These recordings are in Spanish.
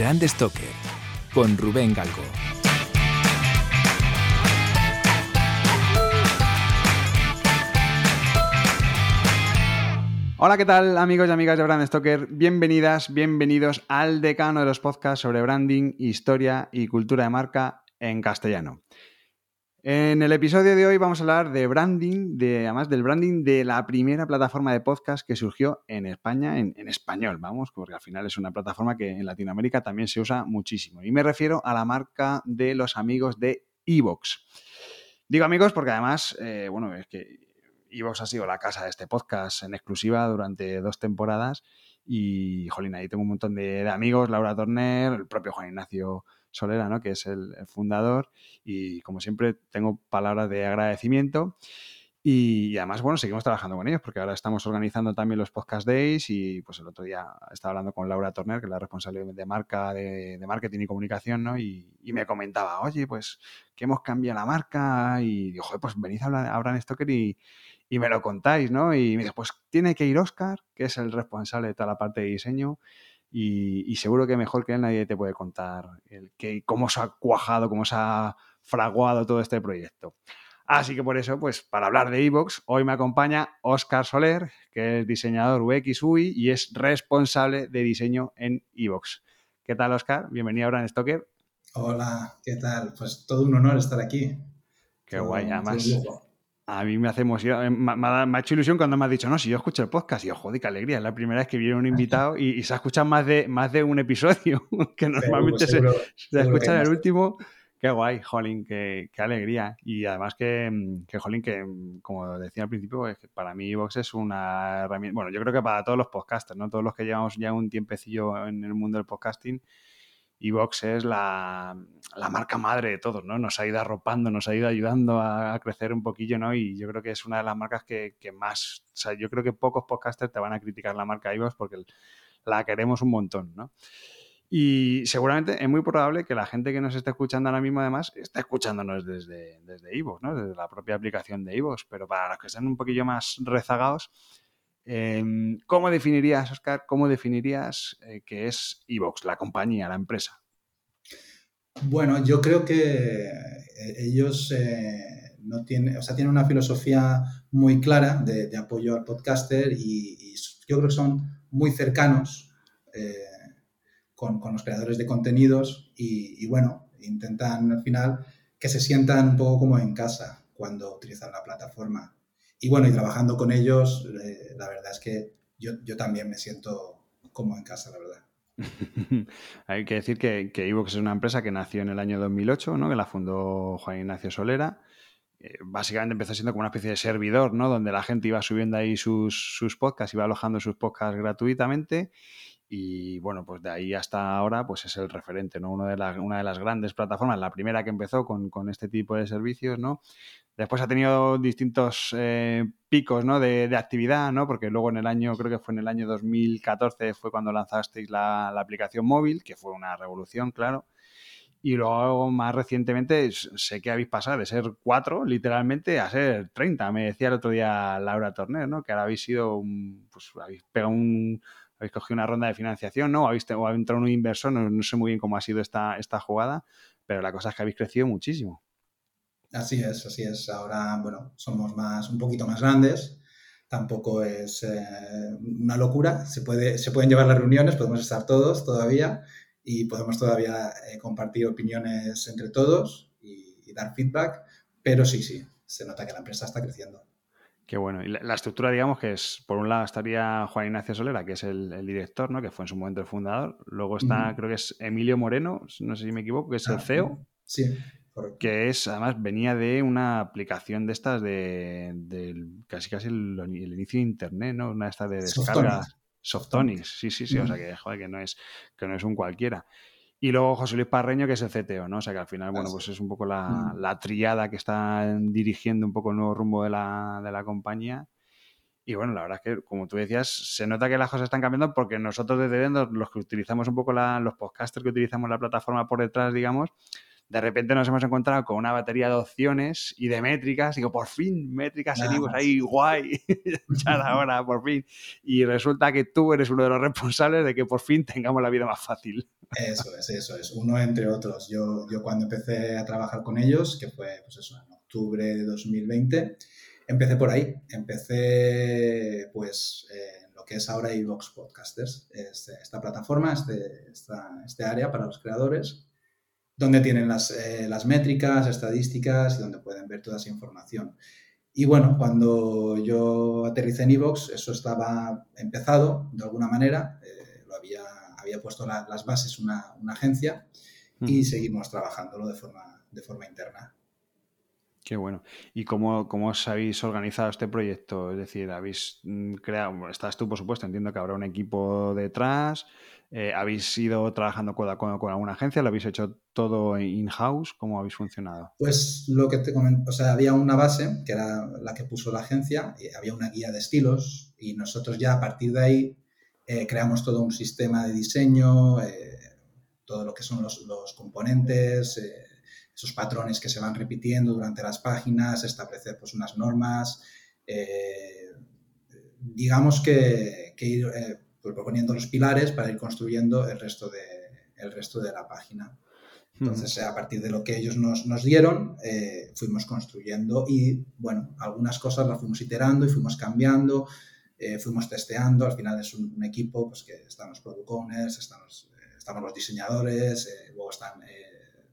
Brand Stoker con Rubén Galgo. Hola, ¿qué tal amigos y amigas de Brand Stoker? Bienvenidas, bienvenidos al decano de los podcasts sobre branding, historia y cultura de marca en castellano. En el episodio de hoy vamos a hablar de branding, de, además del branding de la primera plataforma de podcast que surgió en España, en, español, vamos, porque al final es una plataforma que en Latinoamérica también se usa muchísimo. Y me refiero a la marca de los amigos de Evox. Digo amigos porque además, eh, bueno, es que Evox ha sido la casa de este podcast en exclusiva durante dos temporadas y, jolín, ahí tengo un montón de, de amigos, Laura Torner, el propio Juan Ignacio Solera, ¿no? que es el, fundador, y como siempre tengo palabras de agradecimiento. Y, además, bueno, seguimos trabajando con ellos porque ahora estamos organizando también los Podcast Days y pues el otro día estaba hablando con Laura Torner, que es la responsable de marca, de, marketing y comunicación, ¿no? Y, me comentaba, oye, pues que hemos cambiado la marca y digo, pues venid a hablar a Brand Stoker y, y me lo contáis, ¿no? Y me dice, pues tiene que ir Oscar, que es el responsable de toda la parte de diseño, y, y, seguro que mejor que él nadie te puede contar el que, cómo se ha cuajado, cómo se ha fraguado todo este proyecto. Así que por eso, pues para hablar de Evox, hoy me acompaña Oscar Soler, que es diseñador UX UI y es responsable de diseño en Evox. ¿Qué tal, Oscar? Bienvenido a Brand Stoker. Hola, ¿qué tal? Pues todo un honor estar aquí. Qué todo, guay, además. A mí me hace emoción, eh, me, me, ha, hecho ilusión cuando me has dicho, no, si yo escucho el podcast, y yo, joder, qué alegría, es la primera vez que viene un invitado y, y se ha escuchado más de, más de un episodio, que normalmente seguro, se, se escucha en el último. Qué guay, Jolín, qué, qué, alegría. Y además que, que, Jolín, que como decía al principio, es que para mí Vox es una herramienta, bueno, yo creo que para todos los podcasters, ¿no? Todos los que llevamos ya un tiempecillo en el mundo del podcasting, Evox es la, la, marca madre de todos, ¿no? Nos ha ido arropando, nos ha ido ayudando a, a, crecer un poquillo, ¿no? Y yo creo que es una de las marcas que, que, más, o sea, yo creo que pocos podcasters te van a criticar la marca Evox porque la queremos un montón, ¿no? Y seguramente es muy probable que la gente que nos esté escuchando ahora mismo, además, esté escuchándonos desde, desde Evox, ¿no? Desde la propia aplicación de Evox. Pero para los que estén un poquillo más rezagados, eh, ¿cómo definirías, Oscar, cómo definirías eh, que es Evox, la compañía, la empresa? Bueno, yo creo que eh, ellos eh, tienen, o sea, tienen una filosofía muy clara de, apoyo al podcaster y, yo creo que son muy cercanos eh, con, con, los creadores de contenidos y, y, bueno, intentan al final que se sientan un poco como en casa cuando utilizan la plataforma. Y bueno, y trabajando con ellos, eh, la verdad es que yo, yo, también me siento como en casa, la verdad. Hay que decir que, que Evox es una empresa que nació en el año 2008, ¿no? que la fundó Juan Ignacio Solera. Eh, básicamente empezó siendo como una especie de servidor, ¿no? donde la gente iba subiendo ahí sus, sus podcasts, iba alojando sus podcasts gratuitamente y bueno, pues de ahí hasta ahora pues es el referente, ¿no? Uno de la, una de las grandes plataformas, la primera que empezó con, con este tipo de servicios, ¿no? Después ha tenido distintos eh, picos ¿no? de, de, actividad, ¿no? porque luego en el año, creo que fue en el año 2014, fue cuando lanzasteis la, la aplicación móvil, que fue una revolución, claro. Y luego, más recientemente, sé que habéis pasado de ser cuatro, literalmente, a ser 30. Me decía el otro día Laura Torner, ¿no? Que ahora habéis sido, un, pues habéis pegado un, habéis cogido una ronda de financiación, ¿no? O habéis, o habéis entrado un inversor, no, sé muy bien cómo ha sido esta, esta jugada, pero la cosa es que habéis crecido muchísimo. Así es, así es. Ahora, bueno, somos más, un poquito más grandes. Tampoco es eh, una locura. Se, puede, se pueden llevar las reuniones, podemos estar todos todavía y podemos todavía eh, compartir opiniones entre todos y, dar feedback. Pero sí, sí, se nota que la empresa está creciendo. Qué bueno. Y la, la, estructura, digamos, que es, por un lado estaría Juan Ignacio Solera, que es el, el director, ¿no? Que fue en su momento el fundador. Luego está, uh -huh. creo que es Emilio Moreno, no sé si me equivoco, que es ah, el CEO. Sí. Que es, además, venía de una aplicación de estas de, casi casi el, inicio de internet, ¿no? Una de estas de descarga. Softonics, sí, sí, sí. O sea que, joder, que no es, que no es un cualquiera. Y luego José Luis Parreño, que es el CTO, ¿no? O sea que al final, bueno, pues es un poco la, la triada que está dirigiendo un poco el nuevo rumbo de la, de la compañía. Y bueno, la verdad es que, como tú decías, se nota que las cosas están cambiando porque nosotros desde dentro, los que utilizamos un poco los podcasters que utilizamos la plataforma por detrás, digamos, de repente nos hemos encontrado con una batería de opciones y de métricas. Digo, por fin, métricas en ahí, guay, ya la hora, por fin. Y resulta que tú eres uno de los responsables de que por fin tengamos la vida más fácil. Eso es, eso es, uno entre otros. Yo, yo cuando empecé a trabajar con ellos, que fue pues eso, en octubre de 2020, empecé por ahí. Empecé pues en lo que es ahora iVox Podcasters, este, esta plataforma, este, este área para los creadores donde tienen las, eh, las métricas, estadísticas y donde pueden ver toda esa información. Y bueno, cuando yo aterricé en Evox, eso estaba empezado de alguna manera, eh, lo había, había puesto las bases una, una agencia y seguimos trabajándolo de forma, de forma interna. Qué bueno. ¿Y cómo, cómo os habéis organizado este proyecto? Es decir, habéis mm, creado, estás tú, por supuesto, entiendo que habrá un equipo detrás, eh, ¿Habéis ido trabajando con, con, alguna agencia? ¿Lo habéis hecho todo in-house? ¿Cómo habéis funcionado? Pues lo que te comento, o sea, había una base, que era la que puso la agencia, había una guía de estilos, y nosotros ya a partir de ahí eh, creamos todo un sistema de diseño, eh, todo lo que son los, los componentes, esos patrones que se van repitiendo durante las páginas, establecer pues unas normas, digamos que, que ir pues, proponiendo los pilares para ir construyendo el resto de, el resto de la página. Entonces, a partir de lo que ellos nos, nos dieron, eh, fuimos construyendo y, bueno, algunas cosas las fuimos iterando y fuimos cambiando, eh, fuimos testeando. Al final es un, equipo pues, que están los product owners, están los, eh, estamos los diseñadores, luego están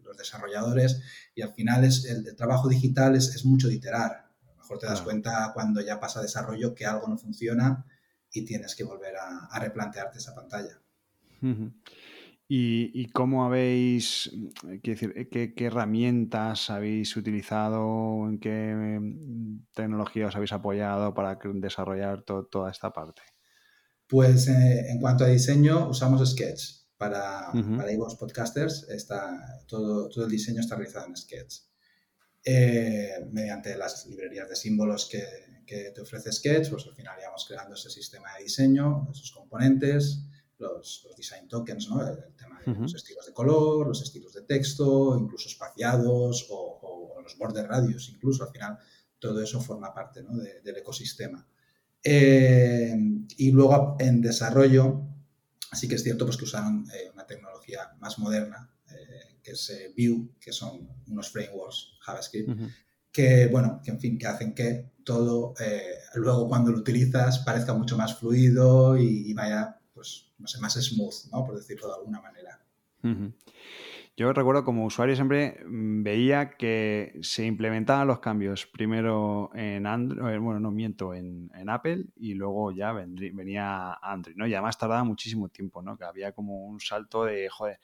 los desarrolladores y al final es, el, trabajo digital es, es, mucho de iterar. A lo mejor te das cuenta cuando ya pasa desarrollo que algo no funciona y tienes que volver a, replantearte esa pantalla. ¿Y, cómo habéis, decir, qué, herramientas habéis utilizado, en qué mm, tecnología os habéis apoyado para desarrollar toda esta parte? Pues eh, en cuanto a diseño, usamos Sketch. Para, uh Podcasters, está, todo, todo el diseño está realizado en Sketch. Eh, mediante las librerías de símbolos que, que te ofrece Sketch, pues al final íbamos creando ese sistema de diseño, esos componentes, los, design tokens, ¿no? el, tema de los estilos de color, los estilos de texto, incluso espaciados o, los border radios, incluso al final todo eso forma parte ¿no? del ecosistema. Eh, y luego en desarrollo, sí que es cierto pues, que usaron eh, una tecnología más moderna, eh, que es Vue, que son unos frameworks JavaScript, que, bueno, que en fin, que hacen que todo eh, luego cuando lo utilizas parezca mucho más fluido y, vaya, pues, no sé, más smooth, ¿no? Por decirlo de alguna manera. Yo recuerdo como usuario siempre mm, veía que se implementaban los cambios primero en Android, eh, bueno, no miento, en, Apple y luego ya venía Android, ¿no? Y además tardaba muchísimo tiempo, ¿no? Que había como un salto de, joder,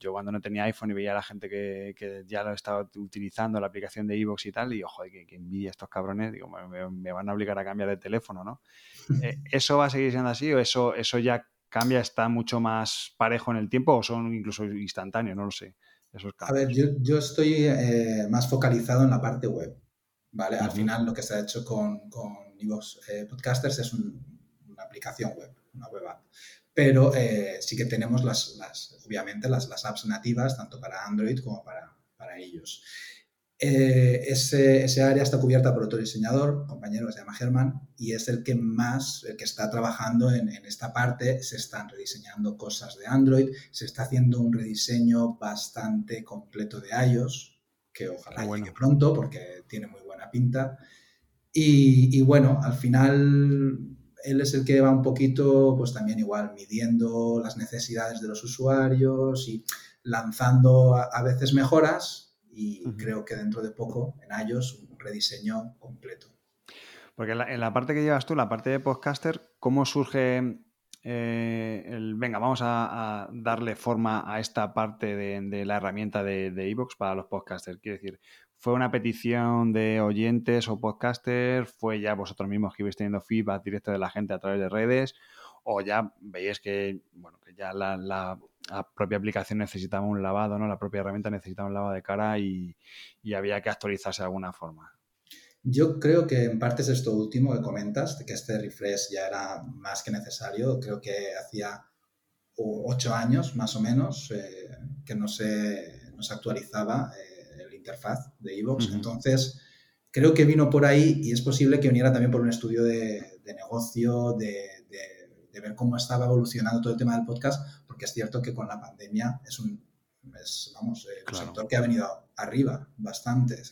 yo cuando no tenía iPhone y veía a la gente que, ya lo estaba utilizando, la aplicación de iVoox y tal, y ojo, que, que envidia estos cabrones, digo, me, van a obligar a cambiar de teléfono, ¿no? Eh, ¿Eso va a seguir siendo así o eso, eso ya cambia, está mucho más parejo en el tiempo o son incluso instantáneos? No lo sé. a ver, yo, estoy eh, más focalizado en la parte web, ¿vale? Al final lo que se ha hecho con, con eh, Podcasters es una aplicación web, una web app pero eh, sí que tenemos las, obviamente las, las, apps nativas, tanto para Android como para, para ellos. Eh, ese, ese, área está cubierta por otro diseñador, compañero que se llama Germán, y es el que más, el que está trabajando en, en, esta parte. Se están rediseñando cosas de Android, se está haciendo un rediseño bastante completo de iOS, que ojalá llegue pronto porque tiene muy buena pinta. Y, y bueno, al final él es el que va un poquito, pues también igual, midiendo las necesidades de los usuarios y lanzando a, veces mejoras y creo que dentro de poco en iOS un rediseño completo. Porque en la, parte que llevas tú, la parte de podcaster, ¿cómo surge eh, el, venga, vamos a, darle forma a esta parte de, la herramienta de Evox para los podcasters? Quiero decir, ¿fue una petición de oyentes o podcasters? ¿Fue ya vosotros mismos que ibais teniendo feedback directo de la gente a través de redes? ¿O ya veis que, bueno, que ya la, propia aplicación necesitaba un lavado, ¿no? La propia herramienta necesitaba un lavado de cara y, y había que actualizarse de alguna forma? Yo creo que en parte es esto último que comentas, de que este refresh ya era más que necesario. Creo que hacía ocho años más o menos eh, que no se, no se actualizaba eh, el interfaz de Evox. Entonces, creo que vino por ahí y es posible que viniera también por un estudio de, negocio, de, de, ver cómo estaba evolucionando todo el tema del podcast, porque es cierto que con la pandemia es un, vamos, el sector que ha venido arriba bastante.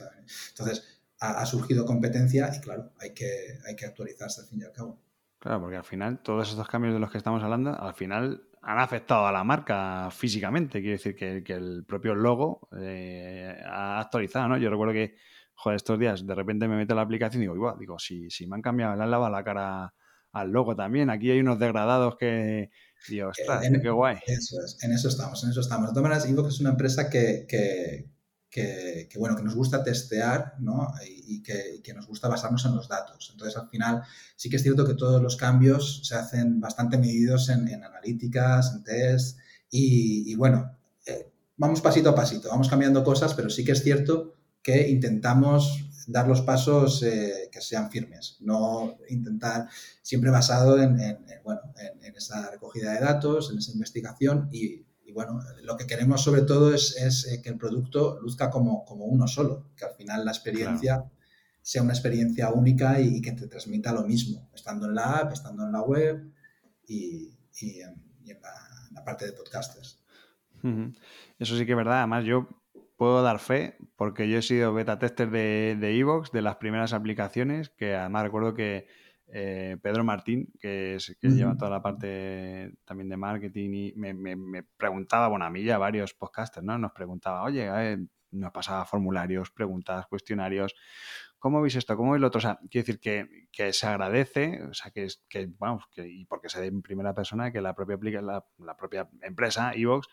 Entonces, ha, surgido competencia y claro, hay que, hay que actualizarse al fin y al cabo. Claro, porque al final todos estos cambios de los que estamos hablando, al final han afectado a la marca físicamente. Quiere decir que, el propio logo eh, ha actualizado, ¿no? Yo recuerdo que, joder, estos días de repente me meto en la aplicación y digo, igual, digo, si, si me han cambiado, le han lavado la cara al logo también. Aquí hay unos degradados que, Dios, ostras, qué guay. Eso es, en eso estamos, en eso estamos. De todas maneras, que es una empresa que, que, bueno, que nos gusta testear ¿no? y, que, que, nos gusta basarnos en los datos. Entonces, al final, sí que es cierto que todos los cambios se hacen bastante medidos en, analíticas, en test y, bueno, eh, vamos pasito a pasito, vamos cambiando cosas, pero sí que es cierto que intentamos dar los pasos eh, que sean firmes, no intentar siempre basado en, bueno, en, esa recogida de datos, en esa investigación y bueno, lo que queremos sobre todo es, eh, que el producto luzca como, uno solo, que al final la experiencia sea una experiencia única y, que te transmita lo mismo, estando en la app, estando en la web y, en, la, parte de podcasters. Eso sí que es verdad, además yo puedo dar fe porque yo he sido beta tester de Evox, de, de las primeras aplicaciones, que además recuerdo que eh, Pedro Martín, que, es, que lleva toda la parte también de marketing, y me, preguntaba, bueno, a mí ya varios podcasters, ¿no? Nos preguntaba, oye, nos pasaba formularios, preguntas, cuestionarios, ¿cómo veis esto? ¿Cómo veis lo otro? O sea, quiero decir que, se agradece, o sea, que, que vamos, que, y porque se ve en primera persona que la propia, la, la propia empresa, Evox,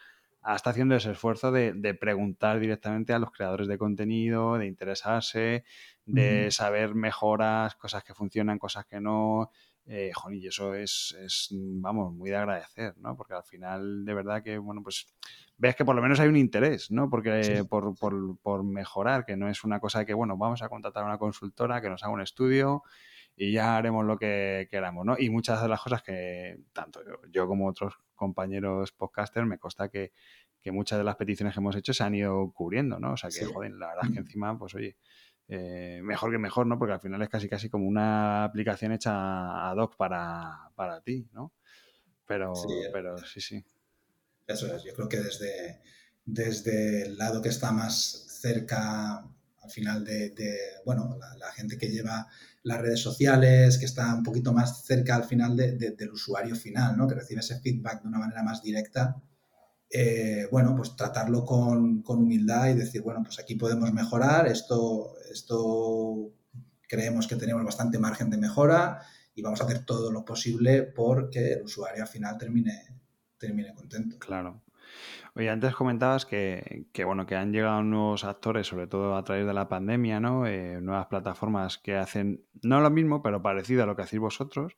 está haciendo ese esfuerzo de, preguntar directamente a los creadores de contenido, de interesarse, de saber mejoras, cosas que funcionan, cosas que no. Eh, y eso es, vamos, muy de agradecer, ¿no? Porque al final, de verdad que, bueno, pues ves que por lo menos hay un interés, ¿no? Porque por, por, por, mejorar, que no es una cosa que, bueno, vamos a contratar a una consultora que nos haga un estudio y ya haremos lo que queramos, ¿no? Y muchas de las cosas que tanto yo como otros compañeros podcasters, me consta que, muchas de las peticiones que hemos hecho se han ido cubriendo, ¿no? O sea que, joder, la verdad es que encima, pues oye, eh, mejor que mejor, ¿no? Porque al final es casi casi como una aplicación hecha ad hoc para, para ti, ¿no? Pero sí, pero sí, sí. Eso es, yo creo que desde, desde el lado que está más cerca al final de, bueno, la, gente que lleva las redes sociales, que está un poquito más cerca al final del usuario final, ¿no? que recibe ese feedback de una manera más directa, eh, bueno, pues tratarlo con, humildad y decir, bueno, pues aquí podemos mejorar, esto, esto creemos que tenemos bastante margen de mejora y vamos a hacer todo lo posible porque el usuario al final termine, termine contento. Claro. Oye, antes comentabas que, bueno, que han llegado nuevos actores, sobre todo a través de la pandemia, ¿no? Eh, nuevas plataformas que hacen no lo mismo, pero parecido a lo que hacéis vosotros.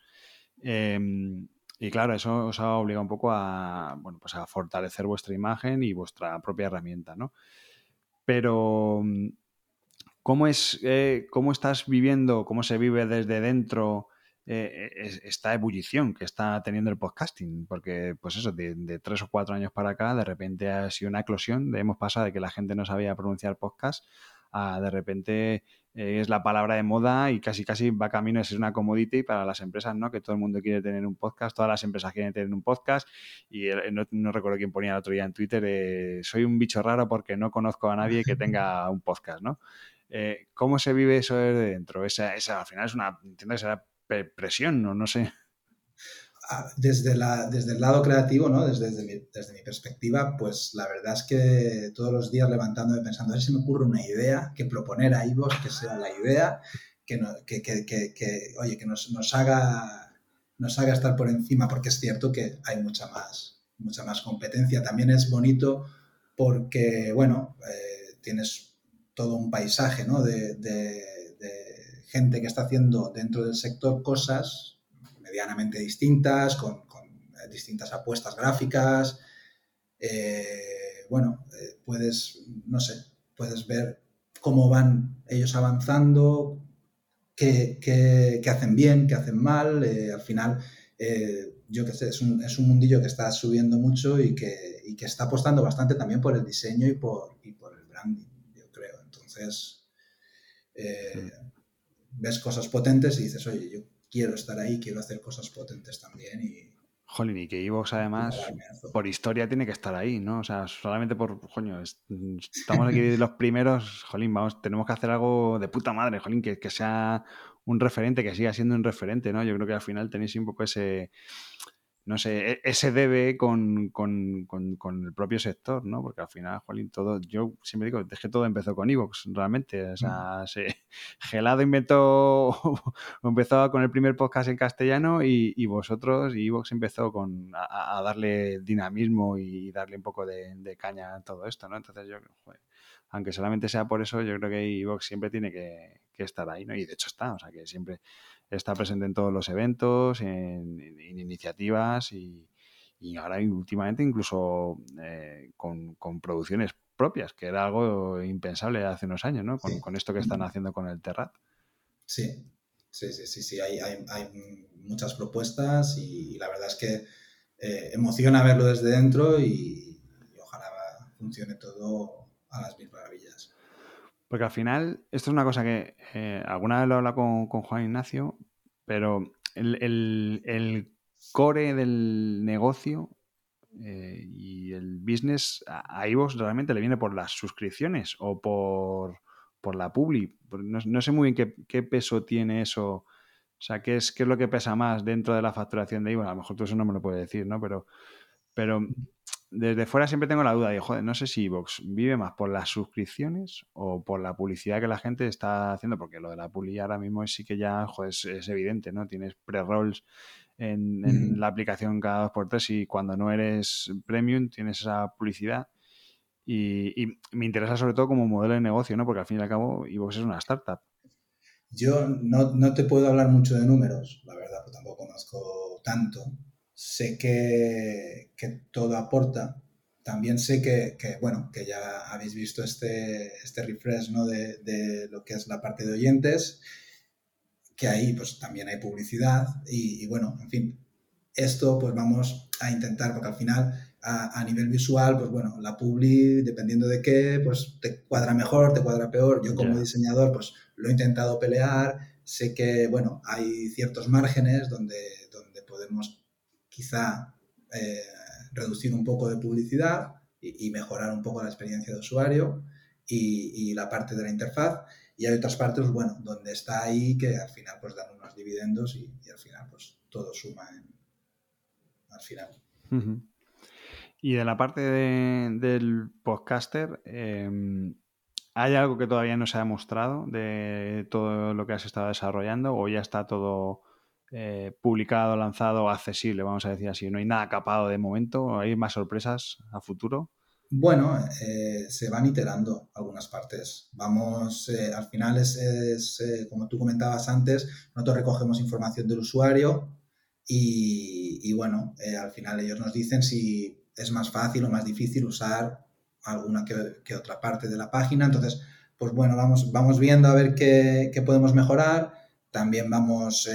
Em, y claro, eso os ha obligado un poco a, bueno, pues a fortalecer vuestra imagen y vuestra propia herramienta, ¿no? Pero, ¿cómo es, eh, cómo estás viviendo, cómo se vive desde dentro eh, esta ebullición que está teniendo el podcasting, porque pues eso, de, tres o cuatro años para acá, de repente ha sido una eclosión, de, hemos pasado de que la gente no sabía pronunciar podcast a de repente eh, es la palabra de moda y casi casi va camino de ser una commodity para las empresas, ¿no? Que todo el mundo quiere tener un podcast, todas las empresas quieren tener un podcast y no, recuerdo quién ponía el otro día en Twitter, soy un bicho raro porque no conozco a nadie que tenga un podcast, ¿no? Eh, ¿Cómo se vive eso desde dentro? Esa, esa, al final es una, entiendo que será presión, ¿no? No sé. Ah, desde, la, desde el lado creativo, ¿no? Desde, desde, mi, perspectiva, pues la verdad es que todos los días levantándome pensando, a ver si me ocurre una idea, que proponer a Ivos que sea la idea, que, que, que, que oye, que nos, nos, haga nos haga estar por encima, porque es cierto que hay mucha más, mucha más competencia. También es bonito porque, bueno, eh, tienes todo un paisaje ¿no? de, gente que está haciendo dentro del sector cosas medianamente distintas, con, distintas apuestas gráficas. Eh, bueno, eh, puedes, no sé, puedes ver cómo van ellos avanzando, qué, hacen bien, qué hacen mal. Eh, al final, eh, yo qué sé, es un, mundillo que está subiendo mucho y que, y que, está apostando bastante también por el diseño y por, y por el branding, yo creo. Entonces, eh, ves cosas potentes y dices, oye, yo quiero estar ahí, quiero hacer cosas potentes también y, Jolín, y que Evox además, por historia, tiene que estar ahí, ¿no? O sea, solamente por, coño, estamos aquí los primeros, jolín, vamos, tenemos que hacer algo de puta madre, jolín, que, que sea un referente, que siga siendo un referente, ¿no? Yo creo que al final tenéis un poco ese, no sé, e-, ese debe con, el propio sector, ¿no? Porque al final, Juan, todo, yo siempre digo, es que todo empezó con Evox, realmente. O sea, mm. se, Gelado inventó, empezó con el primer podcast en castellano y, vosotros, y Evox empezó con, a, darle dinamismo y darle un poco de, caña a todo esto, ¿no? Entonces yo, joder, aunque solamente sea por eso, yo creo que Evox siempre tiene que, que estar ahí, ¿no? Y de hecho está, o sea, que siempre está presente en todos los eventos, en, iniciativas y, ahora últimamente incluso eh, con, producciones propias, que era algo impensable hace unos años, ¿no? Con, esto que están haciendo con el Terrat. Sí, sí, sí, sí, sí. Hay, muchas propuestas y la verdad es que eh, emociona verlo desde dentro y, ojalá funcione todo a las mil maravillas. Porque al final, esto es una cosa que eh, alguna vez lo he hablado con, Juan Ignacio, pero el, core del negocio eh, y el business a, Ivox realmente le viene por las suscripciones o por, la publi. No, sé muy bien qué, peso tiene eso. O sea, ¿qué es, qué es lo que pesa más dentro de la facturación de Ivox? A lo mejor tú eso no me lo puedes decir, ¿no? Pero, pero desde fuera siempre tengo la duda de, joder, no sé si Vox vive más por las suscripciones o por la publicidad que la gente está haciendo, porque lo de la publicidad ahora mismo sí que ya, joder, es, evidente, ¿no? Tienes pre-rolls en, la aplicación cada dos por tres y cuando no eres premium tienes esa publicidad. Y, me interesa sobre todo como modelo de negocio, ¿no? Porque al fin y al cabo Evox es una startup. Yo no, no te puedo hablar mucho de números, la verdad, pues tampoco conozco tanto sé que, todo aporta. También sé que, bueno, que ya habéis visto este, este refresh ¿no? de, lo que es la parte de oyentes, que ahí pues también hay publicidad y, bueno, en fin, esto pues vamos a intentar, porque al final a, nivel visual, pues bueno, la publi, dependiendo de qué, pues te cuadra mejor, te cuadra peor. Yo como diseñador pues lo he intentado pelear, sé que bueno, hay ciertos márgenes donde, donde podemos quizá eh, reducir un poco de publicidad y, mejorar un poco la experiencia de usuario y, la parte de la interfaz. Y hay otras partes, bueno, donde está ahí que al final pues dan unos dividendos y, al final pues todo suma al final. Y de la parte del podcaster, em, ¿hay algo que todavía no se ha mostrado de todo lo que has estado desarrollando o ya está todo eh, publicado, lanzado, accesible, vamos a decir así. No hay nada capado de momento, hay más sorpresas a futuro. Bueno, eh, se van iterando algunas partes. Vamos, eh, al final es, como tú comentabas antes, nosotros recogemos información del usuario y, bueno, al final ellos nos dicen si es más fácil o más difícil usar alguna que, otra parte de la página. Entonces, pues bueno, vamos, vamos viendo a ver qué, qué podemos mejorar. También vamos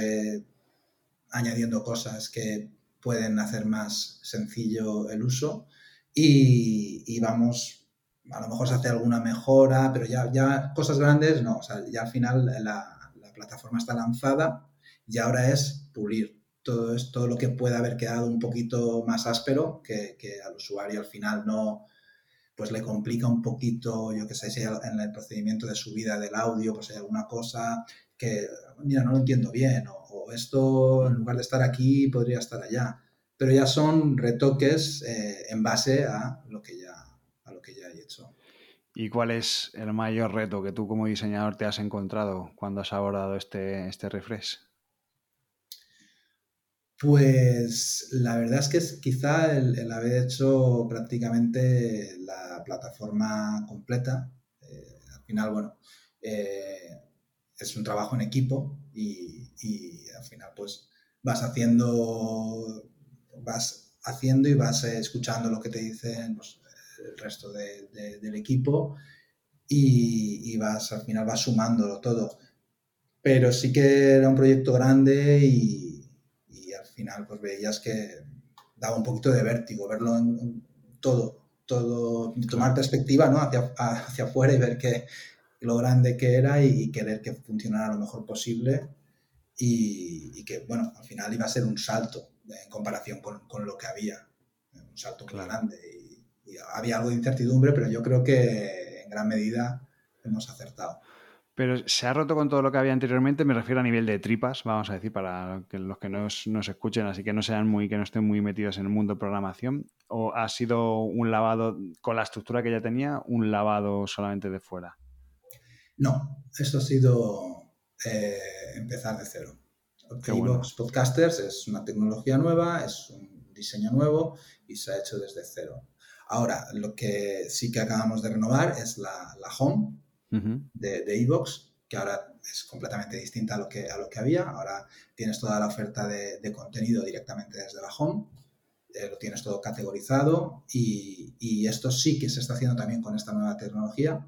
añadiendo cosas que pueden hacer más sencillo el uso y, vamos, a lo mejor se hace alguna mejora, pero ya, ya cosas grandes no, o sea, ya al final la, plataforma está lanzada y ahora es pulir todo esto, lo que puede haber quedado un poquito más áspero, que, que al usuario al final no, pues le complica un poquito, yo que sé, si en el procedimiento de subida del audio, pues hay alguna cosa que, mira, no lo entiendo bien, o, esto en lugar de estar aquí podría estar allá. Pero ya son retoques eh, en base a lo, que ya, a lo que ya he hecho. ¿Y cuál es el mayor reto que tú como diseñador te has encontrado cuando has abordado este, este refresh? Pues la verdad es que es quizá el, haber hecho prácticamente la plataforma completa. Eh, al final, bueno, eh, es un trabajo en equipo y, al final pues vas haciendo, vas haciendo y vas escuchando lo que te dicen pues, el resto del equipo y, vas al final vas sumándolo todo. Pero sí que era un proyecto grande y, final pues veías que daba un poquito de vértigo verlo en, todo, todo, tomar perspectiva ¿no? hacia, hacia afuera y ver que lo grande que era y, querer que funcionara lo mejor posible y, que, bueno, al final iba a ser un salto en comparación con, con lo que había, un salto muy grande y, y había algo de incertidumbre, pero yo creo que en gran medida hemos acertado. Pero se ha roto con todo lo que había anteriormente, me refiero a nivel de tripas, vamos a decir, para que los que nos, nos escuchen, así que no sean muy, que no estén muy metidos en el mundo de programación, o ha sido un lavado con la estructura que ya tenía, un lavado solamente de fuera. No, esto ha sido eh, empezar de cero. Evox Podcasters es una tecnología nueva, es un diseño nuevo y se ha hecho desde cero. Ahora, lo que sí que acabamos de renovar es la, la home, de, de Evox, que ahora es completamente distinta a lo que, a lo que había. Ahora tienes toda la oferta de, contenido directamente desde la home, eh, lo tienes todo categorizado y, y, esto sí que se está haciendo también con esta nueva tecnología.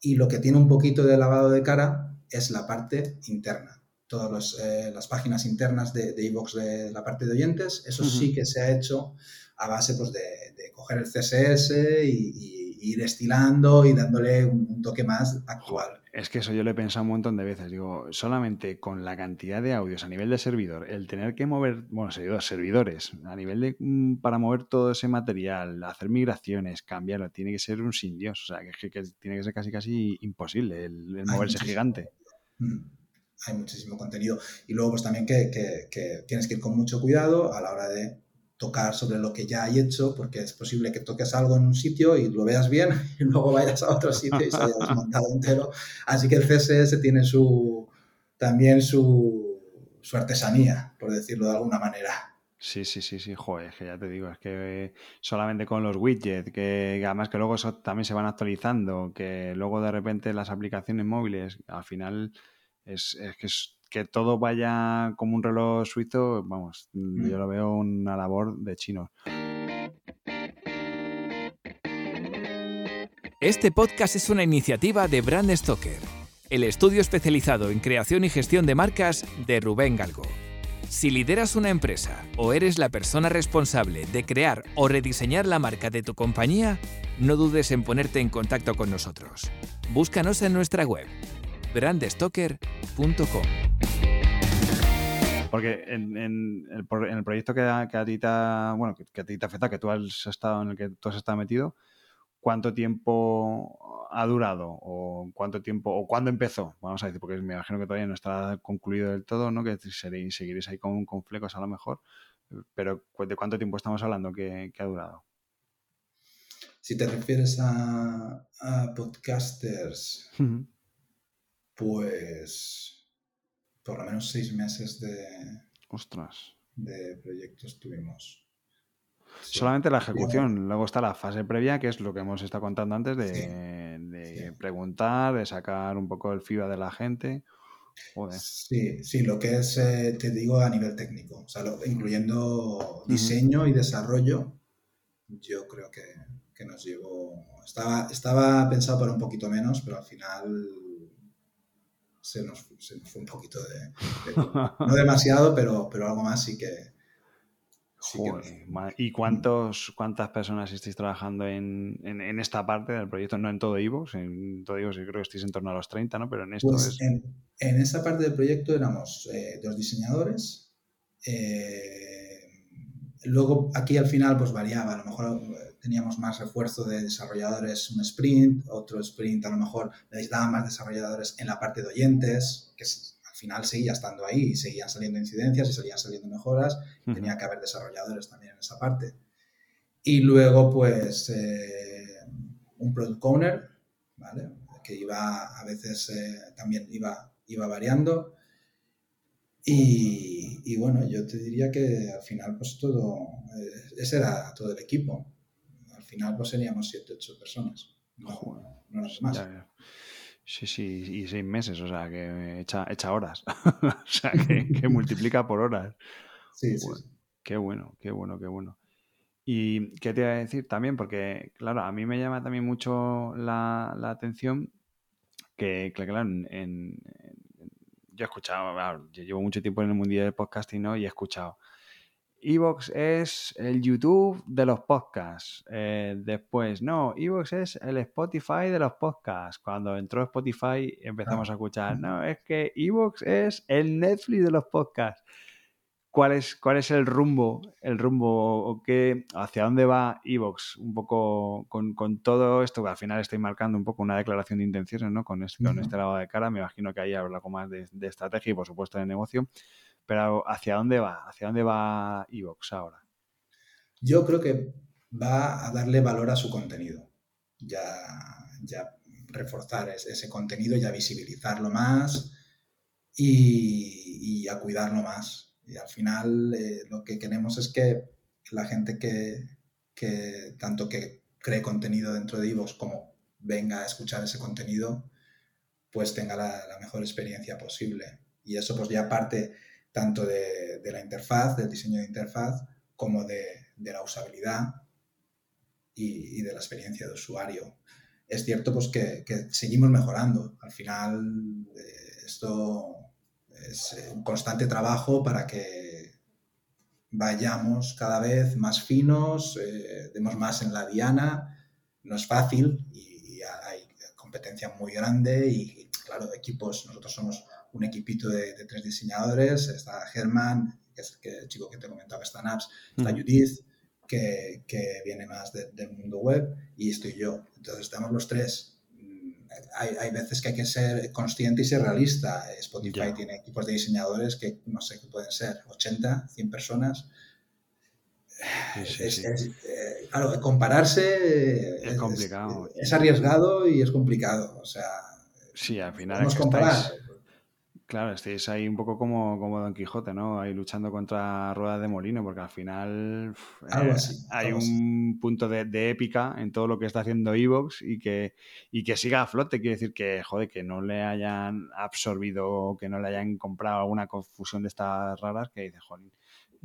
Y lo que tiene un poquito de lavado de cara es la parte interna. Todas eh, las páginas internas de Evox de, la parte de oyentes, eso sí que se ha hecho a base pues, de, coger el CSS y ir estilando y dándole un, toque más actual. Es que eso yo lo he pensado un montón de veces. Digo, solamente con la cantidad de audios a nivel de servidor, el tener que mover, bueno, servidores, servidores, a nivel de mm, para mover todo ese material, hacer migraciones, cambiarlo, tiene que ser un sin Dios. O sea, que, que tiene que ser casi casi imposible el, moverse gigante. Mm, hay muchísimo contenido. Y luego, pues también que, que tienes que ir con mucho cuidado a la hora de tocar sobre lo que ya hay hecho, porque es posible que toques algo en un sitio y lo veas bien y luego vayas a otro sitio y se haya desmontado entero. Así que el CSS tiene su también su, su artesanía, por decirlo de alguna manera. Sí, sí, sí, sí, joder, que ya te digo, es que solamente con los widgets, que además que luego eso también se van actualizando, que luego de repente las aplicaciones móviles, al final es, es que es que todo vaya como un reloj suizo, vamos, yo mm. lo veo una labor de chino. Este podcast es una iniciativa de Brand Stoker, el estudio especializado en creación y gestión de marcas de Rubén Galgo. Si lideras una empresa o eres la persona responsable de crear o rediseñar la marca de tu compañía, no dudes en ponerte en contacto con nosotros. Búscanos en nuestra web brandstoker.com. Porque en, el, proyecto que, a ti te bueno, que, a ti te afecta, que tú has estado en el que tú has estado metido, ¿cuánto tiempo ha durado? ¿O cuánto tiempo, o cuándo empezó? Vamos a decir, porque me imagino que todavía no está concluido del todo, ¿no? Que seguiréis ahí con, con flecos a lo mejor. Pero ¿de cuánto tiempo estamos hablando que, ha durado? Si te refieres a, podcasters, pues por lo menos seis meses de, Ostras. de proyectos tuvimos. Solamente la ejecución, luego está la fase previa, que es lo que hemos estado contando antes, de, preguntar, de sacar un poco el FIBA de la gente. Sí, sí, lo que es, eh, te digo, a nivel técnico, o sea, incluyendo diseño y desarrollo, yo creo que, que nos llevó, estaba, estaba pensado para un poquito menos, pero al final se nos, fue un poquito de, no demasiado, pero, pero algo más sí que... ¿Y cuántos, cuántas personas estáis trabajando en, esta parte del proyecto? No en todo Ivo, en todo Ivo creo que estáis en torno a los 30, ¿no? Pero en esto pues en, en, esa parte del proyecto éramos eh, dos diseñadores. Eh, luego aquí al final pues variaba, a lo mejor teníamos más refuerzo de desarrolladores un sprint, otro sprint a lo mejor necesitaban más desarrolladores en la parte de oyentes, que al final seguía estando ahí y seguían saliendo incidencias y seguían saliendo mejoras, tenía que haber desarrolladores también en esa parte. Y luego pues eh, un product owner, ¿vale? que iba a veces eh, también iba, iba variando y, y, bueno, yo te diría que al final pues todo, eh, ese era todo el equipo. Al final pues seríamos 7, 8 personas. No, no más. Sí, sí, y seis meses, o sea, que echa, echa horas. o sea, que, multiplica por horas. Sí, sí. Qué bueno, qué bueno, qué bueno. Y qué te iba a decir también, porque, claro, a mí me llama también mucho la, atención que, claro, en, yo he escuchado, yo llevo mucho tiempo en el mundo del podcasting, ¿no? Y he escuchado Evox es el YouTube de los podcasts. Eh, después, no, Evox es el Spotify de los podcasts. Cuando entró Spotify empezamos a escuchar, no, es que Evox es el Netflix de los podcasts. ¿Cuál es, cuál es el rumbo, el rumbo o qué, hacia dónde va Evox? Un poco con, todo esto, que al final estoy marcando un poco una declaración de intenciones, ¿no? Con este, con este lado de cara, me imagino que ahí habrá algo más de, de estrategia y por supuesto de negocio. Pero ¿hacia dónde va? ¿Hacia dónde va Evox ahora? Yo creo que va a darle valor a su contenido. Ya, ya reforzar ese contenido, ya visibilizarlo más y, a cuidarlo más. Y al final eh, lo que queremos es que la gente que, tanto que cree contenido dentro de Evox como venga a escuchar ese contenido, pues tenga la, la mejor experiencia posible. Y eso pues ya parte tanto de, la interfaz, del diseño de interfaz, como de, la usabilidad y, de la experiencia de usuario. Es cierto pues, que, seguimos mejorando. Al final, eh, esto es un constante trabajo para que vayamos cada vez más finos, eh, demos más en la diana. No es fácil y, hay competencia muy grande y, claro, equipos, nosotros somos un equipito de, tres diseñadores, está Germán, que es el, chico que te comentaba, está Naps, está Judith, que, que, viene más del mundo web, y estoy yo. Entonces estamos los tres. Mm, hay, hay, veces que hay que ser consciente y ser realista. Spotify tiene equipos de diseñadores que no sé qué pueden ser, 80, 100 personas. es, eh, claro, compararse es, complicado. Es, arriesgado y es complicado. O sea, sí, al final comparar. Claro, estáis ahí un poco como, como Don Quijote, ¿no? Ahí luchando contra ruedas de molino, porque al final eh, hay un punto de, épica en todo lo que está haciendo Evox y que, y que siga a flote. Quiere decir que, joder, que no le hayan absorbido, que no le hayan comprado alguna confusión de estas raras que dice, joder,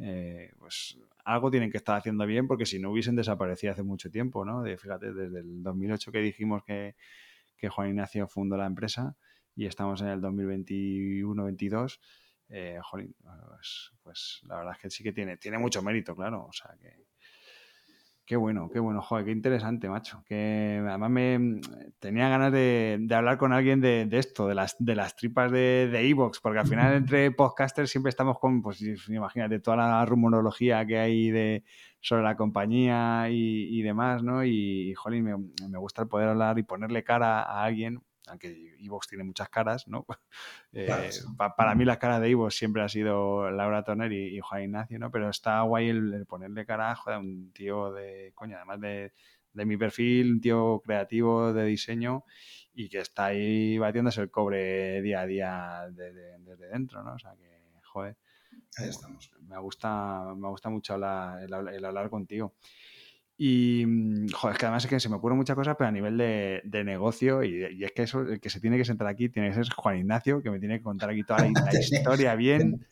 eh, pues algo tienen que estar haciendo bien porque si no hubiesen desaparecido hace mucho tiempo, ¿no? De, fíjate, desde el 2008 que dijimos que, que Juan Ignacio fundó la empresa y estamos en el 2021-22, eh, pues, pues, la verdad es que sí que tiene, tiene mucho mérito, claro. O sea que. Qué bueno, qué bueno, joder, qué interesante, macho. Que además me tenía ganas de, hablar con alguien de, esto, de las, de las tripas de Evox, porque al final entre podcasters siempre estamos con, pues imagínate, toda la rumorología que hay de, sobre la compañía y, demás, ¿no? Y, joder, me, me gusta el poder hablar y ponerle cara a alguien, aunque Evox tiene muchas caras, ¿no? Eh, para mí la cara de Evox siempre ha sido Laura Toner y, Juan Ignacio, ¿no? Pero está guay el, ponerle cara a un tío de, coño, además de, mi perfil, un tío creativo de diseño y que está ahí batiéndose el cobre día a día desde, dentro, ¿no? O sea que, joder. Ahí estamos. Me gusta, me gusta mucho el hablar contigo. Y, mm, joder, es que además es que se me ocurren muchas cosas, pero a nivel de, negocio, y, es que eso, el que se tiene que sentar aquí tiene que ser Juan Ignacio, que me tiene que contar aquí toda la, historia bien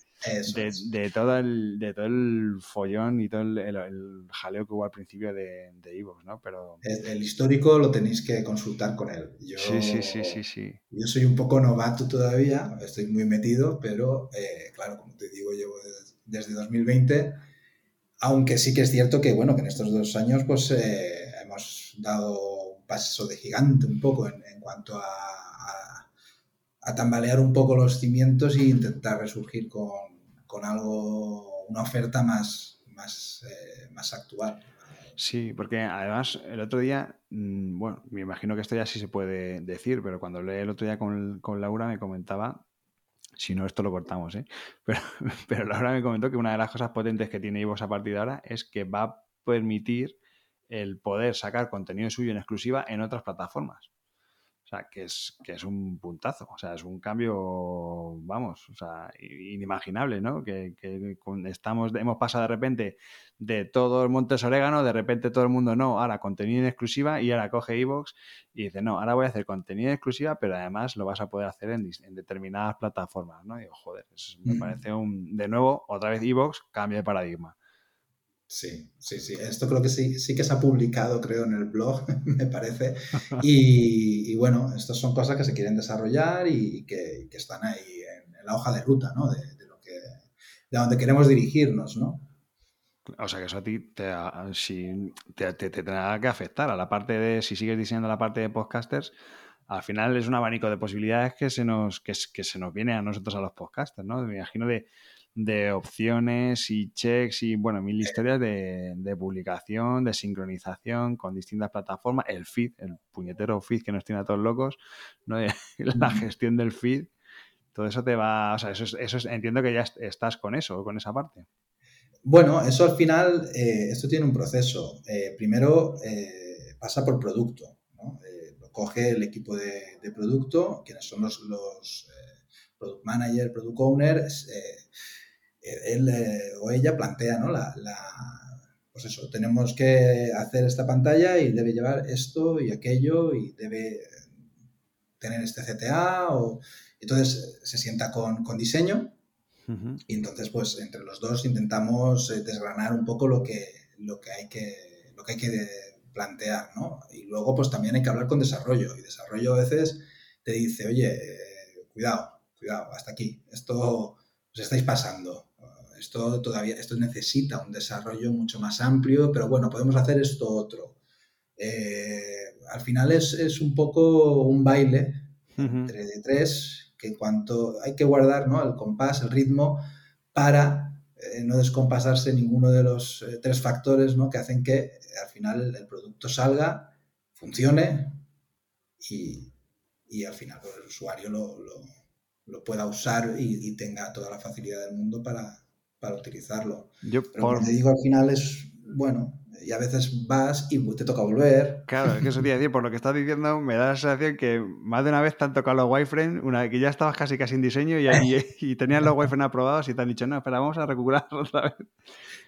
de, todo el, de todo el follón y todo el, jaleo que hubo al principio de, de ¿no? Pero... El, histórico lo tenéis que consultar con él. Yo, sí, sí, sí, sí, sí. Yo soy un poco novato todavía, estoy muy metido, pero eh, claro, como te digo, llevo desde 2020 aunque sí que es cierto que, bueno, que en estos dos años pues eh, hemos dado un paso de gigante un poco en, cuanto a, a, tambalear un poco los cimientos e intentar resurgir con, algo, una oferta más, más, eh, más actual. Sí, porque además el otro día, mm, bueno, me imagino que esto ya sí se puede decir, pero cuando hablé el otro día con, con Laura me comentaba si no, esto lo cortamos, ¿eh? Pero, pero Laura me comentó que una de las cosas potentes que tiene Ivox a partir de ahora es que va a permitir el poder sacar contenido suyo en exclusiva en otras plataformas. O sea, que es, que es un puntazo, o sea, es un cambio, vamos, o sea, inimaginable, ¿no? Que, estamos, hemos pasado de repente de todo el Montes Orégano, de repente todo el mundo no, ahora contenido en exclusiva y ahora coge Evox y dice, no, ahora voy a hacer contenido en exclusiva, pero además lo vas a poder hacer en, determinadas plataformas, ¿no? Y digo, joder, eso me parece un, de nuevo, otra vez Evox, cambio de paradigma. Sí, sí, sí. Esto creo que sí, sí que se ha publicado, creo, en el blog, me parece. Y, bueno, estas son cosas que se quieren desarrollar y que, están ahí en, la hoja de ruta, ¿no? De, lo que, de donde queremos dirigirnos, ¿no? O sea que eso a ti te, si, te, tendrá que afectar a la parte de, si sigues diseñando la parte de podcasters, al final es un abanico de posibilidades que se nos, que, que se nos viene a nosotros a los podcasters, ¿no? Me imagino de de opciones y checks y, bueno, mil historias de, publicación, de sincronización con distintas plataformas, el feed, el puñetero feed que nos tiene a todos locos, ¿no? la gestión del feed, todo eso te va, o sea, eso, eso entiendo que ya estás con eso, con esa parte. Bueno, eso al final, eh, esto tiene un proceso. Eh, primero eh, pasa por producto, ¿no? lo coge el equipo de, producto, quienes son los, los product manager, product owner, él eh, o ella plantea, ¿no? La, pues eso, tenemos que hacer esta pantalla y debe llevar esto y aquello y debe tener este CTA o entonces se sienta con, diseño y entonces pues entre los dos intentamos eh, desgranar un poco lo que, lo que hay que lo que hay que plantear, ¿no? Y luego pues también hay que hablar con desarrollo y desarrollo a veces te dice, oye, cuidado, cuidado, hasta aquí, esto os estáis pasando, esto todavía, esto necesita un desarrollo mucho más amplio, pero bueno, podemos hacer esto otro. Eh, al final es, un poco un baile entre de tres, que en cuanto hay que guardar ¿no? el compás, el ritmo, para eh, no descompasarse ninguno de los eh, tres factores ¿no? que hacen que al final el producto salga, funcione y, al final el usuario lo, pueda usar y, tenga toda la facilidad del mundo para, para utilizarlo. Yo, Pero por... te digo, al final es, bueno, y a veces vas y te toca volver. Claro, es que eso te decir, por lo que estás diciendo, me da la sensación que más de una vez te han tocado los wireframes, una vez que ya estabas casi casi en diseño y, y, tenías los wireframes aprobados y te han dicho, no, espera, vamos a recuperar otra vez.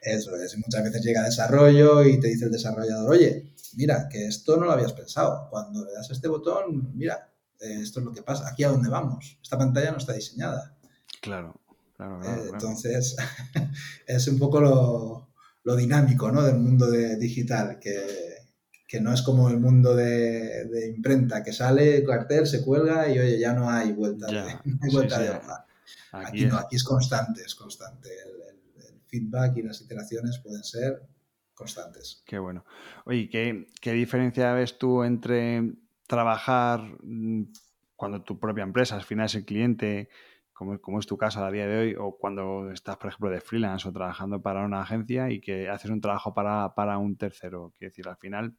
Eso es, muchas veces llega desarrollo y te dice el desarrollador, oye, mira, que esto no lo habías pensado. Cuando le das a este botón, mira, eh, esto es lo que pasa, aquí a dónde vamos. Esta pantalla no está diseñada. Claro. Eh, entonces, es un poco lo, dinámico ¿no? del mundo de digital, que, no es como el mundo de, imprenta, que sale cartel, se cuelga y oye, ya no hay vuelta, de, hoja. Aquí, no, aquí es constante, es constante. El, feedback y las iteraciones pueden ser constantes. Qué bueno. Oye, ¿qué, ¿qué diferencia ves tú entre trabajar mm, cuando tu propia empresa, al final es el cliente, como, es tu caso a día de hoy, o cuando estás, por ejemplo, de freelance o trabajando para una agencia y que haces un trabajo para, un tercero. Quiero decir, al final,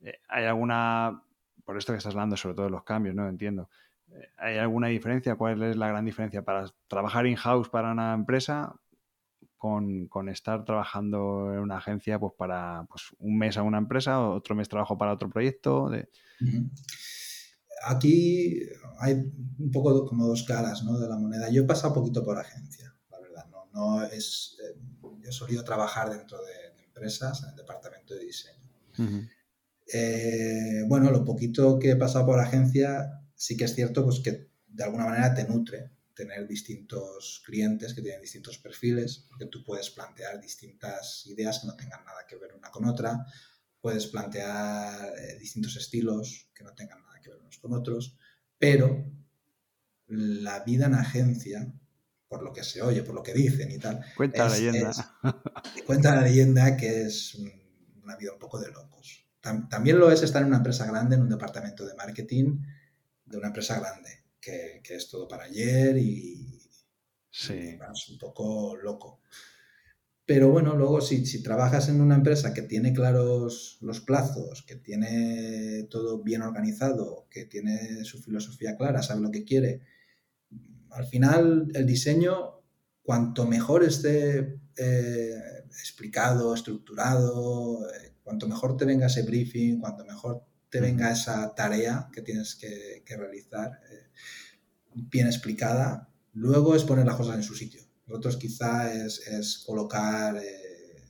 eh, ¿hay alguna, por esto que estás hablando, sobre todo de los cambios, ¿no? Entiendo. Eh, ¿Hay alguna diferencia? ¿Cuál es la gran diferencia para trabajar in-house para una empresa con, estar trabajando en una agencia pues para pues, un mes a una empresa, otro mes trabajo para otro proyecto? De aquí hay un poco como dos caras ¿no? de la moneda. Yo he pasado un poquito por agencia, la verdad. No, no es, eh, yo he solido trabajar dentro de, empresas en el departamento de diseño. Eh, bueno, lo poquito que he pasado por agencia, sí que es cierto pues, que de alguna manera te nutre tener distintos clientes que tienen distintos perfiles, porque tú puedes plantear distintas ideas que no tengan nada que ver una con otra, puedes plantear eh, distintos estilos que no tengan nada unos con otros, pero la vida en agencia, por lo que se oye, por lo que dicen y tal. Cuenta la leyenda. cuenta la leyenda que es una vida un poco de locos. También lo es estar en una empresa grande, en un departamento de marketing de una empresa grande, que, es todo para ayer y, sí. es un poco loco. Pero bueno, luego si, si, trabajas en una empresa que tiene claros los plazos, que tiene todo bien organizado, que tiene su filosofía clara, sabe lo que quiere, al final el diseño, cuanto mejor esté eh, explicado, estructurado, eh, cuanto mejor te venga ese briefing, cuanto mejor te venga esa tarea que tienes que, realizar eh, bien explicada. Luego es poner las cosas en su sitio. Nosotros quizá es, colocar eh,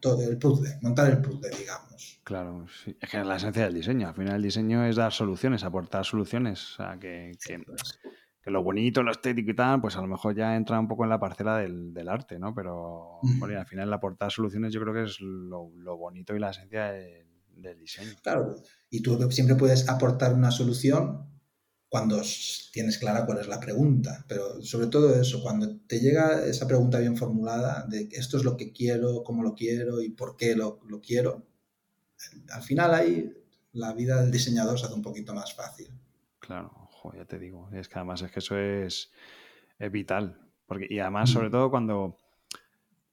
todo el puzzle, montar el puzzle, digamos. Claro, es que es la esencia del diseño. Al final el diseño es dar soluciones, aportar soluciones. O sea, que, que, lo bonito, lo estético y tal, pues a lo mejor ya entra un poco en la parcela del, arte, ¿no? Pero al final el aportar soluciones yo creo que es lo, bonito y la esencia del diseño. Claro, y tú siempre puedes aportar una solución cuando tienes clara cuál es la pregunta, pero sobre todo eso, cuando te llega esa pregunta bien formulada de esto es lo que quiero, cómo lo quiero y por qué lo, quiero, al final ahí la vida del diseñador se hace un poquito más fácil. Claro, ojo, ya te digo, es que además es que eso es, vital, porque, y además sobre mm. todo cuando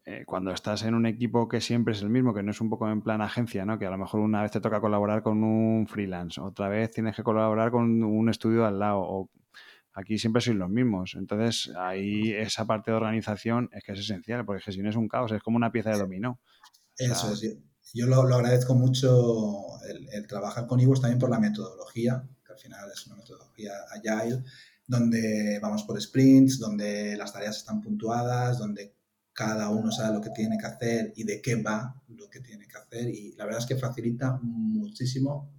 eh, cuando estás en un equipo que siempre es el mismo, que no es un poco en plan agencia, ¿no? Que a lo mejor una vez te toca colaborar con un freelance, otra vez tienes que colaborar con un estudio al lado, o aquí siempre sois los mismos. Entonces, ahí esa parte de organización es que es esencial, porque si no es un caos, es como una pieza de dominó. Eso es. Yo lo, agradezco mucho el, trabajar con Ivo también por la metodología, que al final es una metodología agile, donde vamos por sprints, donde las tareas están puntuadas, donde cada uno sabe lo que tiene que hacer y de qué va lo que tiene que hacer y la verdad es que facilita muchísimo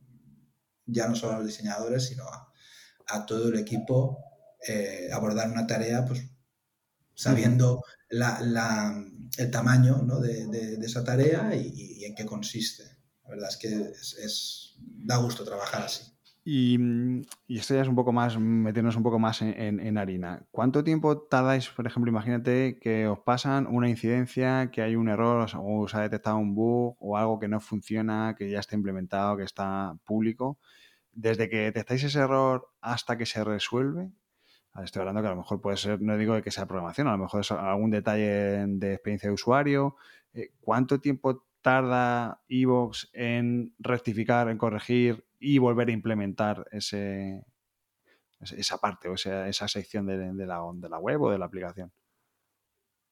ya no solo a los diseñadores sino a, todo el equipo eh, abordar una tarea pues sabiendo el tamaño de, esa tarea y, en qué consiste. La verdad es que es, da gusto trabajar así. Mm, y, esto ya es un poco más, meternos un poco más en, harina. ¿Cuánto tiempo tardáis, por ejemplo, imagínate que os pasan una incidencia, que hay un error o os ha detectado un bug o algo que no funciona, que ya está implementado, que está público? Desde que detectáis ese error hasta que se resuelve, estoy hablando que a lo mejor puede ser, no digo que sea programación, a lo mejor es algún detalle de experiencia de usuario. Eh, ¿Cuánto tiempo tarda Evox en rectificar, en corregir y volver a implementar ese, esa parte o esa, esa sección de, la, de la web o de la aplicación?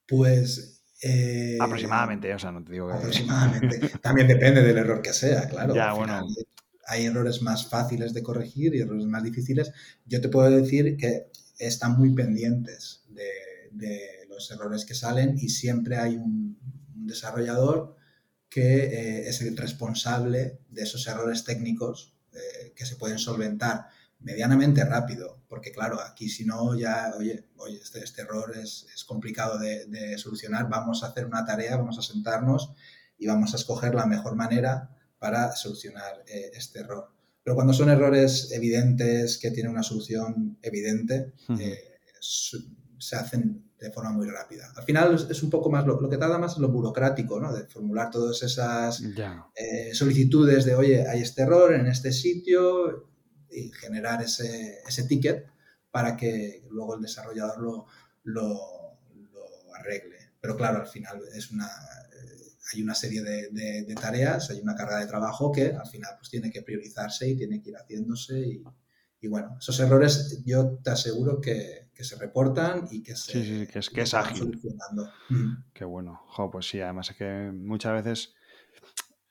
Pues eh, aproximadamente, o sea, no te digo que... Aproximadamente. También depende del error que sea, claro. Ya, bueno. Hay errores más fáciles de corregir y errores más difíciles. Yo te puedo decir que están muy pendientes de, los errores que salen y siempre hay un desarrollador que eh, es el responsable de esos errores técnicos eh, que se pueden solventar medianamente rápido, porque claro, aquí si no ya, oye, oye este, este error es, es complicado de, solucionar, vamos a hacer una tarea, vamos a sentarnos y vamos a escoger la mejor manera para solucionar eh, este error. Pero cuando son errores evidentes, que tienen una solución evidente, se hacen de forma muy rápida. Al final es un poco más, lo, que tarda más es lo burocrático, ¿no? De formular todas esas eh, solicitudes de, oye, hay este error en este sitio y generar ese, ese ticket para que luego el desarrollador lo, lo, arregle. Pero claro, al final es una, eh, hay una serie de, de, tareas, hay una carga de trabajo que al final pues tiene que priorizarse y tiene que ir haciéndose y, y bueno, esos errores yo te aseguro que, se reportan y que se. Sí, sí, que es, que es ágil. Qué bueno. Jo, pues sí, además es que muchas veces.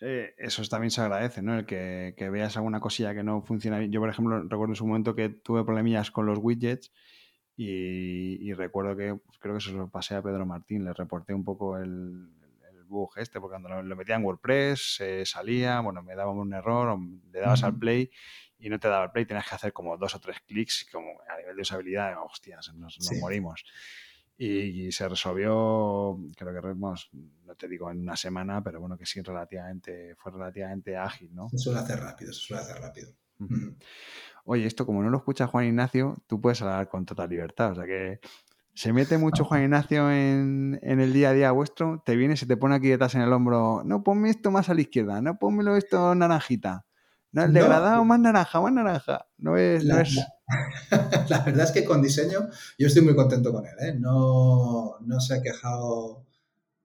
Eh, eso también se agradece, ¿no? El que, veas alguna cosilla que no funciona bien. Yo, por ejemplo, recuerdo en su momento que tuve problemillas con los widgets y, recuerdo que pues, creo que se lo pasé a Pedro Martín, le reporté un poco el, bug este, porque cuando lo, metía en WordPress se salía, bueno, me daba un error, le dabas al play y no te daba el play, tenías que hacer como dos o tres clics, como a nivel de usabilidad, hostias, nos, morimos. Y, se resolvió, creo que no te digo en una semana, pero bueno, que sí, relativamente, fue relativamente ágil, ¿no? Se suele hacer rápido, se suele hacer rápido. Oye, esto como no lo escucha Juan Ignacio, tú puedes hablar con total libertad, o sea que se mete mucho Juan Ignacio en, en, el día a día vuestro, te viene, se te pone aquí detrás en el hombro, no, ponme esto más a la izquierda, no, ponmelo esto naranjita. No, el degradado más naranja, más naranja. No es, la, la, verdad es que con diseño yo estoy muy contento con él. ¿eh? No, no, se ha quejado.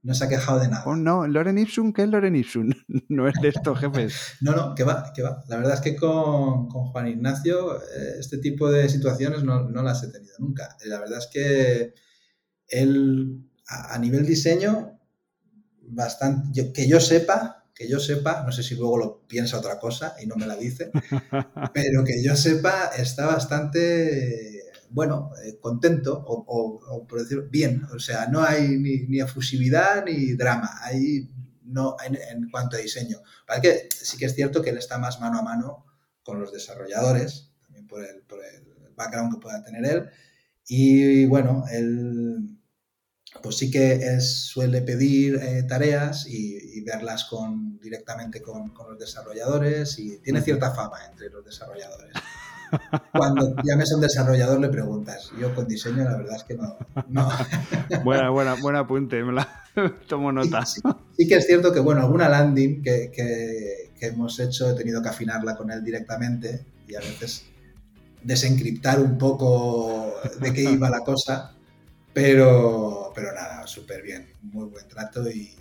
No se ha quejado de nada. Oh, no, Loren Ipsum, ¿qué es Loren Ipsum? no es de estos jefes. no, no, que va, que va. La verdad es que con, con Juan Ignacio eh, este tipo de situaciones no, no, las he tenido nunca. La verdad es que él, a, nivel diseño, bastante, que yo sepa, que yo sepa, no sé si luego lo piensa otra cosa y no me la dice, pero que yo sepa está bastante, bueno, eh, contento o, por bien. O sea, no hay ni, efusividad ni drama, hay no en, cuanto a diseño. Para que sí que es cierto que él está más mano a mano con los desarrolladores, también por el, por el background que pueda tener él. Y bueno, él pues sí que suele pedir eh, tareas y, verlas con, directamente con, los desarrolladores y tiene cierta fama entre los desarrolladores. Cuando llames a un desarrollador le preguntas. Yo con diseño la verdad es que no. buena, buena, buen apunte, me la tomo nota. Sí, que es cierto que, bueno, alguna landing que, que, hemos hecho he tenido que afinarla con él directamente y a veces desencriptar un poco de qué iba la cosa pero, pero nada, súper bien. Muy buen trato y,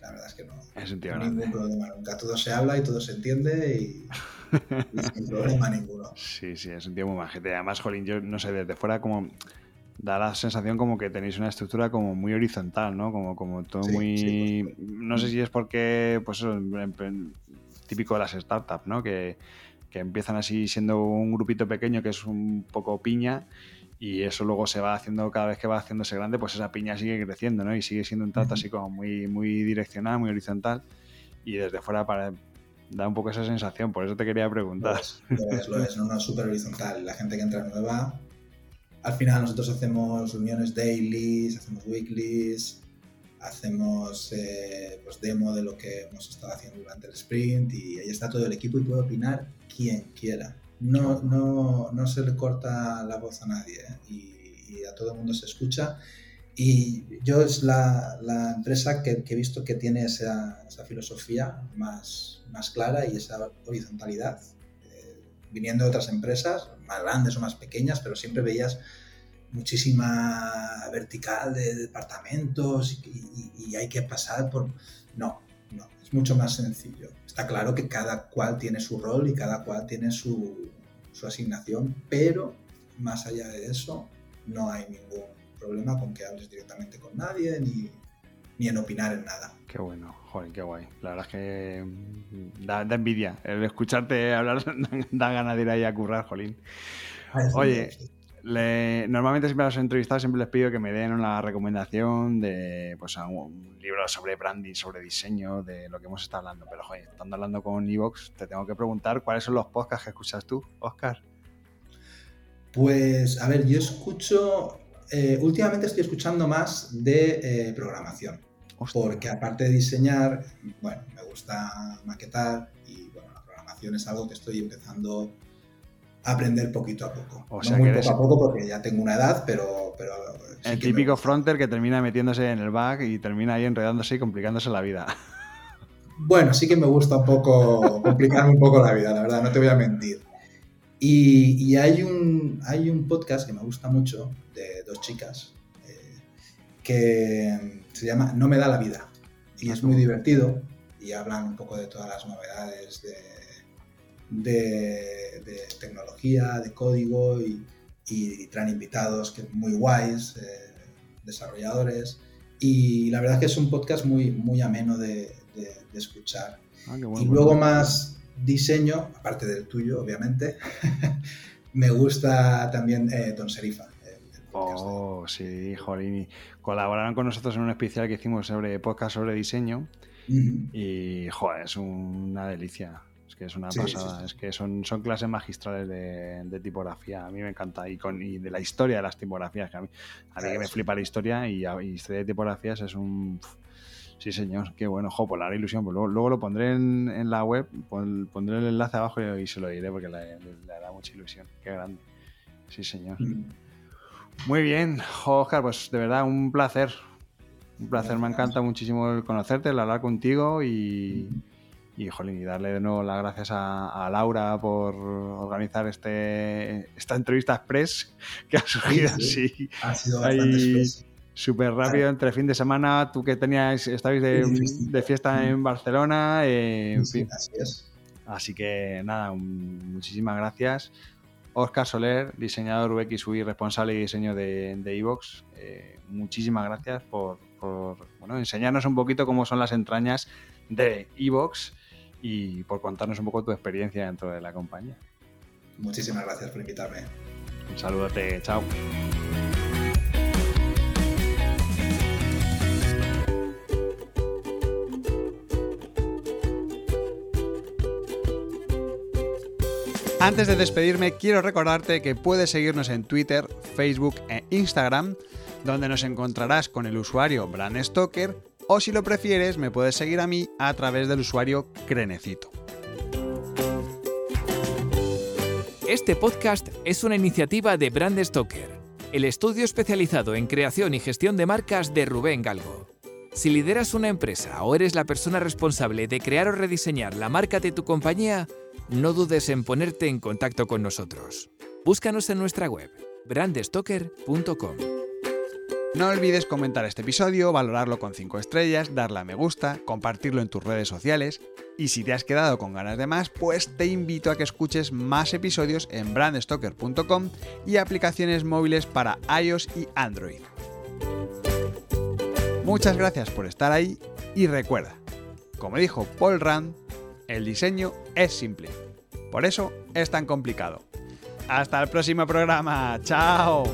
la verdad es que no. Es ningún problema nunca. Todo se habla y todo se entiende y, sin problema ninguno. Sí, sí, es un tío muy majete. Además, Jolín, yo no sé, desde fuera como da la sensación como que tenéis una estructura como muy horizontal, ¿no? Como, como todo muy... No sé si es porque, pues eso, típico de las startups, ¿no? Que, que empiezan así siendo un grupito pequeño que es un poco piña y eso luego se va haciendo cada vez que va haciéndose grande, pues esa piña sigue creciendo, ¿no? Y sigue siendo un trato así como muy, muy direccional, muy horizontal y desde fuera para da un poco esa sensación, por eso te quería preguntar. Lo es, lo es, no, no, súper horizontal. La gente que entra nueva, al final nosotros hacemos reuniones dailies, hacemos weeklies, hacemos eh, pues demo de lo que hemos estado haciendo durante el sprint y ahí está todo el equipo y puede opinar quien quiera no, no, no se le corta la voz a nadie ¿eh? y, a todo el mundo se escucha. Y yo es la, la empresa que, he visto que tiene esa, esa, filosofía más, más clara y esa horizontalidad. Eh, viniendo de otras empresas, más grandes o más pequeñas, pero siempre veías muchísima vertical de departamentos y, y hay que pasar por... No, no, es mucho más sencillo. Está claro que cada cual tiene su rol y cada cual tiene su, su asignación, pero más allá de eso, no hay ningún problema con que hables directamente con nadie ni, ni en opinar en nada. Qué bueno, joder, qué guay. La verdad es que mm, da, envidia. El escucharte hablar da ganas de ir ahí a currar, Jolín. Oye, normalmente siempre a los entrevistados siempre les pido que me den una recomendación de pues, un libro sobre branding, sobre diseño, de lo que hemos estado hablando. Pero, joder, estando hablando con Evox, te tengo que preguntar cuáles son los podcasts que escuchas tú, Oscar. Pues, a ver, yo escucho. Eh, últimamente estoy escuchando más de eh, programación. Porque aparte de diseñar, bueno, me gusta maquetar y bueno, la programación es algo que estoy empezando aprender poquito a poco. O sea, no muy poco a poco porque ya tengo una edad, pero... pero el típico fronter que termina metiéndose en el bug y termina ahí enredándose y complicándose la vida. Bueno, sí que me gusta un poco complicarme un poco la vida, la verdad, no te voy a mentir. Y, hay, un, hay un podcast que me gusta mucho de dos chicas eh, que se llama No me da la vida y es muy divertido y hablan un poco de todas las novedades de de, tecnología, de código y, traen invitados que muy guays, eh, desarrolladores. Y la verdad es que es un podcast muy, muy ameno de, escuchar. Ah, y luego más diseño, aparte del tuyo, obviamente, me gusta también eh, Don Serifa. oh, sí, Jolini. Colaboraron con nosotros en un especial que hicimos sobre podcast sobre diseño. Y, joder, es una delicia que es una pasada. Es que son, son clases magistrales de, tipografía. A mí me encanta. Y, con, y de la historia de las tipografías. Que a mí, a mí que me flipa la historia y, y historia de tipografías es un. Sí, señor, qué bueno, jo, por la ilusión. Pues luego, luego, lo pondré en, en la web, pondré el enlace abajo y, se lo diré porque le, le, da mucha ilusión. Qué grande. Sí, señor. Mm. Muy bien, Oscar, pues de verdad un placer. Un placer, me encanta muchísimo conocerte, el hablar contigo y, y, y darle de nuevo las gracias a, Laura por organizar este, esta entrevista express que ha surgido así. Ha sido bastante Súper rápido, entre fin de semana, tú que tenías, estabais de, fiesta en Barcelona, eh, en fin. Así es. Así que nada, muchísimas gracias. Oscar Soler, diseñador UX UI, responsable de diseño de Evox. Eh, muchísimas gracias por, por bueno, enseñarnos un poquito cómo son las entrañas de Evox y por contarnos un poco tu experiencia dentro de la compañía. Muchísimas gracias por invitarme. Un saludote, chao. Antes de despedirme, quiero recordarte que puedes seguirnos en Twitter, Facebook e Instagram, donde nos encontrarás con el usuario Brand o si lo prefieres, me puedes seguir a mí a través del usuario Crenecito. Este podcast es una iniciativa de Brand el estudio especializado en creación y gestión de marcas de Rubén Galgo. Si lideras una empresa o eres la persona responsable de crear o rediseñar la marca de tu compañía, no dudes en ponerte en contacto con nosotros. Búscanos en nuestra web, brandstoker.com. No olvides comentar este episodio, valorarlo con 5 estrellas, darle a me gusta, compartirlo en tus redes sociales y si te has quedado con ganas de más, pues te invito a que escuches más episodios en brandstoker.com y aplicaciones móviles para iOS y Android. Muchas gracias por estar ahí y recuerda, como dijo Paul Rand, el diseño es simple. Por eso es tan complicado. Hasta el próximo programa. ¡Chao!